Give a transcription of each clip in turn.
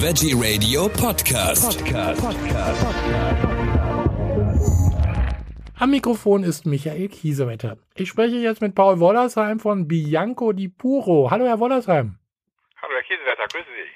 Veggie Radio Podcast. Am Mikrofon ist Michael Kiesewetter. Ich spreche jetzt mit Paul Wollersheim von Bianco di Puro. Hallo, Herr Wollersheim. Hallo, Herr Kiesewetter, grüße Sie.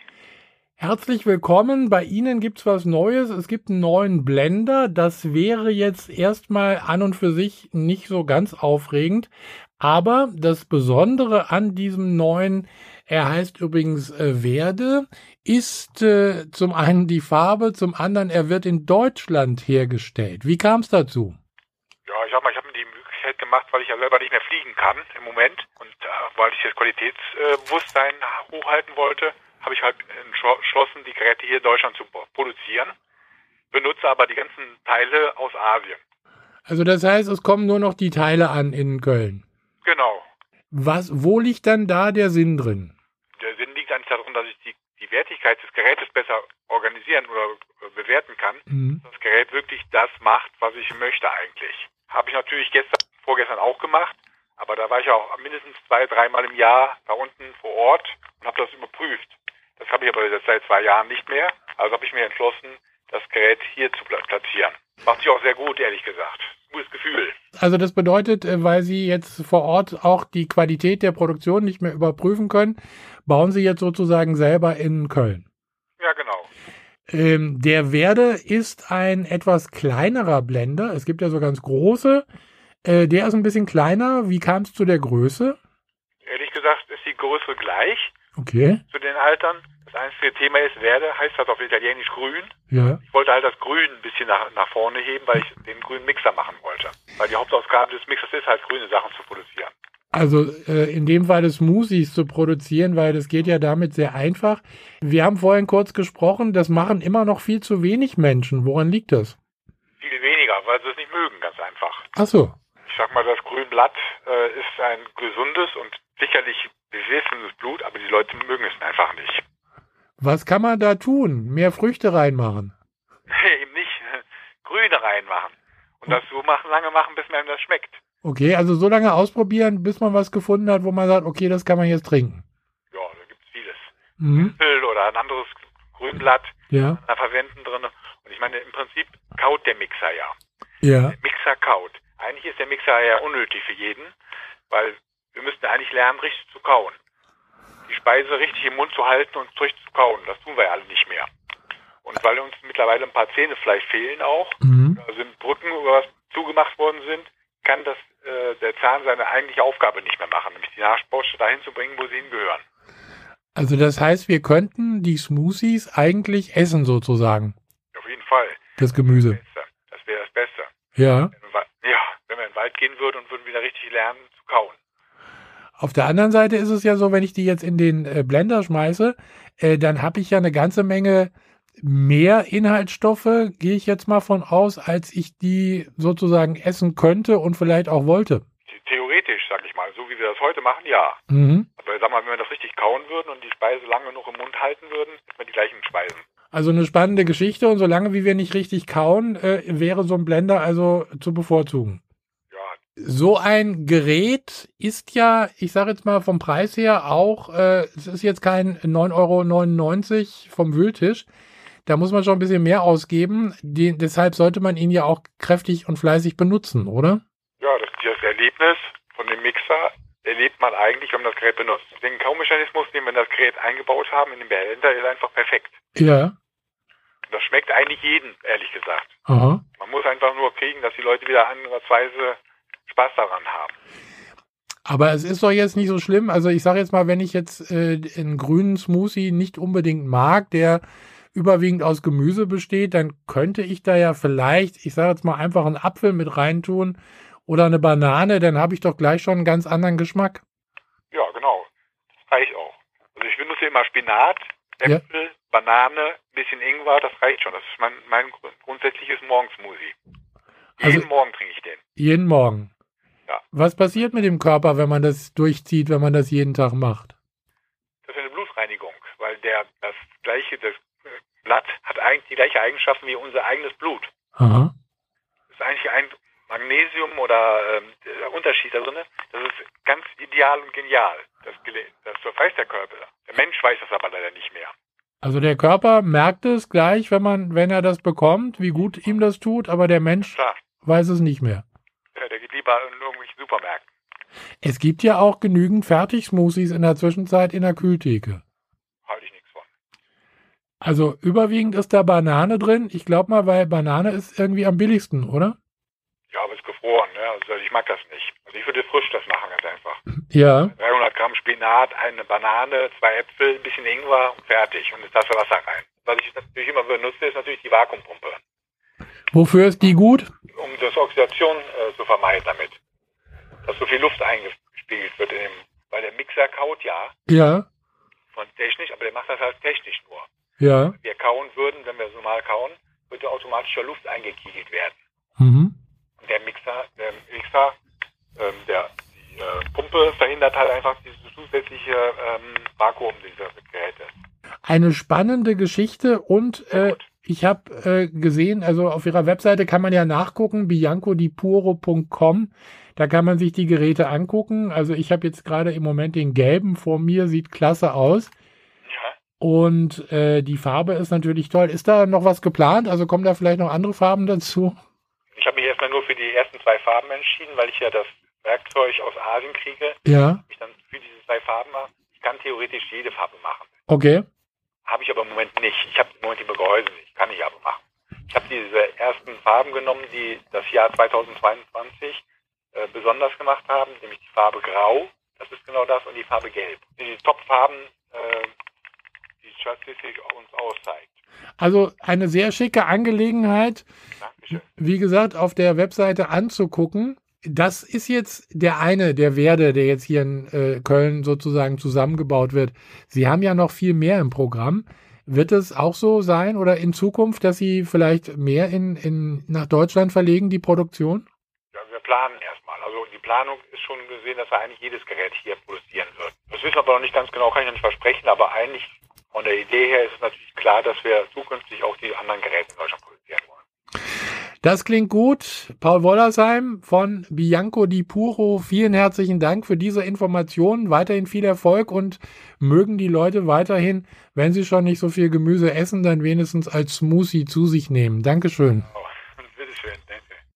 Herzlich willkommen. Bei Ihnen gibt's was Neues. Es gibt einen neuen Blender. Das wäre jetzt erstmal an und für sich nicht so ganz aufregend. Aber das Besondere an diesem neuen, er heißt übrigens äh, Werde, ist äh, zum einen die Farbe, zum anderen er wird in Deutschland hergestellt. Wie kam es dazu? Ja, ich sag mal, ich habe mir die Möglichkeit gemacht, weil ich ja selber nicht mehr fliegen kann im Moment und äh, weil ich das Qualitätsbewusstsein hochhalten wollte, habe ich halt entschlossen, die Geräte hier in Deutschland zu produzieren, benutze aber die ganzen Teile aus Asien. Also das heißt, es kommen nur noch die Teile an in Köln. Genau. Was, wo liegt dann da der Sinn drin? Der Sinn liegt eigentlich darin, dass ich die, die Wertigkeit des Gerätes besser organisieren oder äh, bewerten kann. Mhm. Das Gerät wirklich das macht, was ich möchte eigentlich. Habe ich natürlich gestern, vorgestern auch gemacht, aber da war ich auch mindestens zwei, dreimal im Jahr da unten vor Ort und habe das überprüft. Das habe ich aber seit zwei Jahren nicht mehr. Also habe ich mir entschlossen, das Gerät hier zu platzieren. Macht sich auch sehr gut, ehrlich gesagt. Gutes Gefühl. Also das bedeutet, äh, weil Sie jetzt vor Ort auch die Qualität der Produktion nicht mehr überprüfen können, bauen Sie jetzt sozusagen selber in Köln. Ja, genau. Ähm, der Werde ist ein etwas kleinerer Blender. Es gibt ja so ganz große. Äh, der ist ein bisschen kleiner. Wie kam es zu der Größe? Ehrlich gesagt ist die Größe gleich Okay. zu den Altern. Das einzige Thema ist Werde, heißt das auf Italienisch grün. Ja. Ich wollte halt das Grün ein bisschen nach, nach vorne heben, weil ich den grünen Mixer machen wollte. Weil die Hauptausgabe des Mixers ist halt, grüne Sachen zu produzieren. Also äh, in dem Fall Smoothies zu produzieren, weil das geht ja damit sehr einfach. Wir haben vorhin kurz gesprochen, das machen immer noch viel zu wenig Menschen. Woran liegt das? Viel weniger, weil sie es nicht mögen, ganz einfach. Ach so. Ich sag mal, das Grünblatt äh, ist ein gesundes und sicherlich befessendes Blut, aber die Leute mögen es einfach nicht. Was kann man da tun? Mehr Früchte reinmachen. Eben nicht Grüne reinmachen. Und das so machen, lange machen, bis einem das schmeckt. Okay, also so lange ausprobieren, bis man was gefunden hat, wo man sagt, okay, das kann man jetzt trinken. Ja, da gibt's vieles. Mhm. Oder ein anderes Grünblatt Ja. da verwenden drin. Und ich meine, im Prinzip kaut der Mixer ja. Ja. Der Mixer kaut. Eigentlich ist der Mixer ja unnötig für jeden, weil wir müssten eigentlich lernen, richtig zu kauen. Die Speise richtig im Mund zu halten und richtig zu kauen. Das tun wir ja alle nicht mehr. Und weil uns mittlerweile ein paar Zähne vielleicht fehlen auch, Mhm. da sind Brücken oder was zugemacht worden sind, kann das äh, der Zahn seine eigentliche Aufgabe nicht mehr machen, nämlich die Nachspausche dahin zu bringen, wo sie hingehören. Also das heißt, wir könnten die Smoothies eigentlich essen sozusagen. Auf jeden Fall. Das Gemüse. Das wäre das Beste. Ja. Ja, wenn wir in den Wald gehen würden und würden wieder richtig lernen zu kauen. Auf der anderen Seite ist es ja so, wenn ich die jetzt in den äh, Blender schmeiße, äh, dann habe ich ja eine ganze Menge mehr Inhaltsstoffe, gehe ich jetzt mal von aus, als ich die sozusagen essen könnte und vielleicht auch wollte. Theoretisch, sag ich mal, so wie wir das heute machen, ja. Mhm. Aber sag mal, wenn wir das richtig kauen würden und die Speise lange genug im Mund halten würden, hätten wir die gleichen Speisen. Also eine spannende Geschichte und solange wie wir nicht richtig kauen, äh, wäre so ein Blender also zu bevorzugen. So ein Gerät ist ja, ich sage jetzt mal vom Preis her auch, äh, es ist jetzt kein 9,99 Euro vom Wühltisch. Da muss man schon ein bisschen mehr ausgeben. Die, deshalb sollte man ihn ja auch kräftig und fleißig benutzen, oder? ja das, das Erlebnis von dem Mixer erlebt man eigentlich, wenn man das Gerät benutzt. Den Kaumechanismus, den wir in das Gerät eingebaut haben, in den Behälter, ist einfach perfekt. Ja. Das schmeckt eigentlich jeden, ehrlich gesagt. Aha. Man muss einfach nur kriegen, dass die Leute wieder ansatzweise Spaß daran haben. Aber es ist doch jetzt nicht so schlimm. Also ich sage jetzt mal, wenn ich jetzt äh, einen grünen Smoothie nicht unbedingt mag, der überwiegend aus Gemüse besteht, dann könnte ich da ja vielleicht, ich sage jetzt mal, einfach einen Apfel mit reintun oder eine Banane, dann habe ich doch gleich schon einen ganz anderen Geschmack. Ja, genau. Das reicht auch. Also ich benutze immer Spinat, Ja. Äpfel, Banane, ein bisschen Ingwer, das reicht schon. Das ist mein, mein grund- grundsätzliches Morgensmoothie. Jeden Also- Morgen trinke ich den. Jeden Morgen. Ja. Was passiert mit dem Körper, wenn man das durchzieht, wenn man das jeden Tag macht? Das ist eine Blutreinigung, weil der das gleiche, das äh, Blatt hat eigentlich die gleiche Eigenschaften wie unser eigenes Blut. Aha. Das ist eigentlich ein Magnesium oder der Unterschied da drin. Das ist ganz ideal und genial. Das, das weiß der Körper. Der Mensch weiß das aber leider nicht mehr. Also der Körper merkt es gleich, wenn man, wenn er das bekommt, wie gut ihm das tut, aber der Mensch Klar, weiß es nicht mehr. äh, der geht lieber in irgendwelchen Supermärkten. Es gibt ja auch genügend Fertigsmoothies in der Zwischenzeit in der Kühltheke. Halte ich nichts von. Also überwiegend ist da Banane drin. Ich glaube mal, weil Banane ist irgendwie am billigsten, oder? Ja, aber es ist gefroren, ne? Also ich mag das nicht. Also ich würde frisch das machen, ganz einfach. Ja. 300 Gramm Spinat, eine Banane, zwei Äpfel, ein bisschen Ingwer und fertig. Und eine Tasse Wasser rein. Was ich natürlich immer benutze, ist natürlich die Vakuumpumpe. Wofür ist die gut? Um das Oxidation äh, zu vermeiden damit. Dass so viel Luft eingespiegelt wird in dem, weil der Mixer kaut ja Ja. von technisch, aber der macht das halt technisch nur. Ja. Wir kauen würden, wenn wir normal kauen, würde automatisch ja Luft eingekiegelt werden. Mhm. Und der Mixer, der Mixer, ähm, der die äh, Pumpe verhindert halt einfach dieses zusätzliche ähm, Vakuum dieser Geräte. Eine spannende Geschichte und äh. Ich habe äh, gesehen, also auf ihrer Webseite kann man ja nachgucken, biancodipuro.com. Da kann man sich die Geräte angucken. Also ich habe jetzt gerade im Moment den gelben vor mir, sieht klasse aus. Ja. Und äh, die Farbe ist natürlich toll. Ist da noch was geplant? Also kommen da vielleicht noch andere Farben dazu? Ich habe mich erstmal nur für die ersten zwei Farben entschieden, weil ich ja das Werkzeug aus Asien kriege. Ja. Ich dann für diese zwei Farben mache. Ich kann theoretisch jede Farbe machen. Okay. Habe ich aber im Moment nicht. Ich habe im Moment die Gehäuse nicht. Kann ich aber machen. Ich habe diese ersten Farben genommen, die das Jahr 2022 äh, besonders gemacht haben, nämlich die Farbe Grau, das ist genau das, und die Farbe Gelb. Die Top-Farben, äh, die Statistik uns auszeigt. Also eine sehr schicke Angelegenheit. Dankeschön. wie gesagt, auf der Webseite anzugucken. Das ist jetzt der eine, der Werde, der jetzt hier in äh, Köln sozusagen zusammengebaut wird. Sie haben ja noch viel mehr im Programm. Wird es auch so sein oder in Zukunft, dass Sie vielleicht mehr in, in, nach Deutschland verlegen, die Produktion? Ja, wir planen erstmal. Also die Planung ist schon gesehen, dass wir eigentlich jedes Gerät hier produzieren würden. Das wissen wir aber noch nicht ganz genau, kann ich nicht versprechen, aber eigentlich von der Idee her ist es natürlich klar, dass wir zukünftig auch die anderen Geräte in Deutschland produzieren. Das klingt gut. Paul Wollersheim von Bianco di Puro, vielen herzlichen Dank für diese Informationen. Weiterhin viel Erfolg und mögen die Leute weiterhin, wenn sie schon nicht so viel Gemüse essen, dann wenigstens als Smoothie zu sich nehmen. Dankeschön. Oh, bitteschön.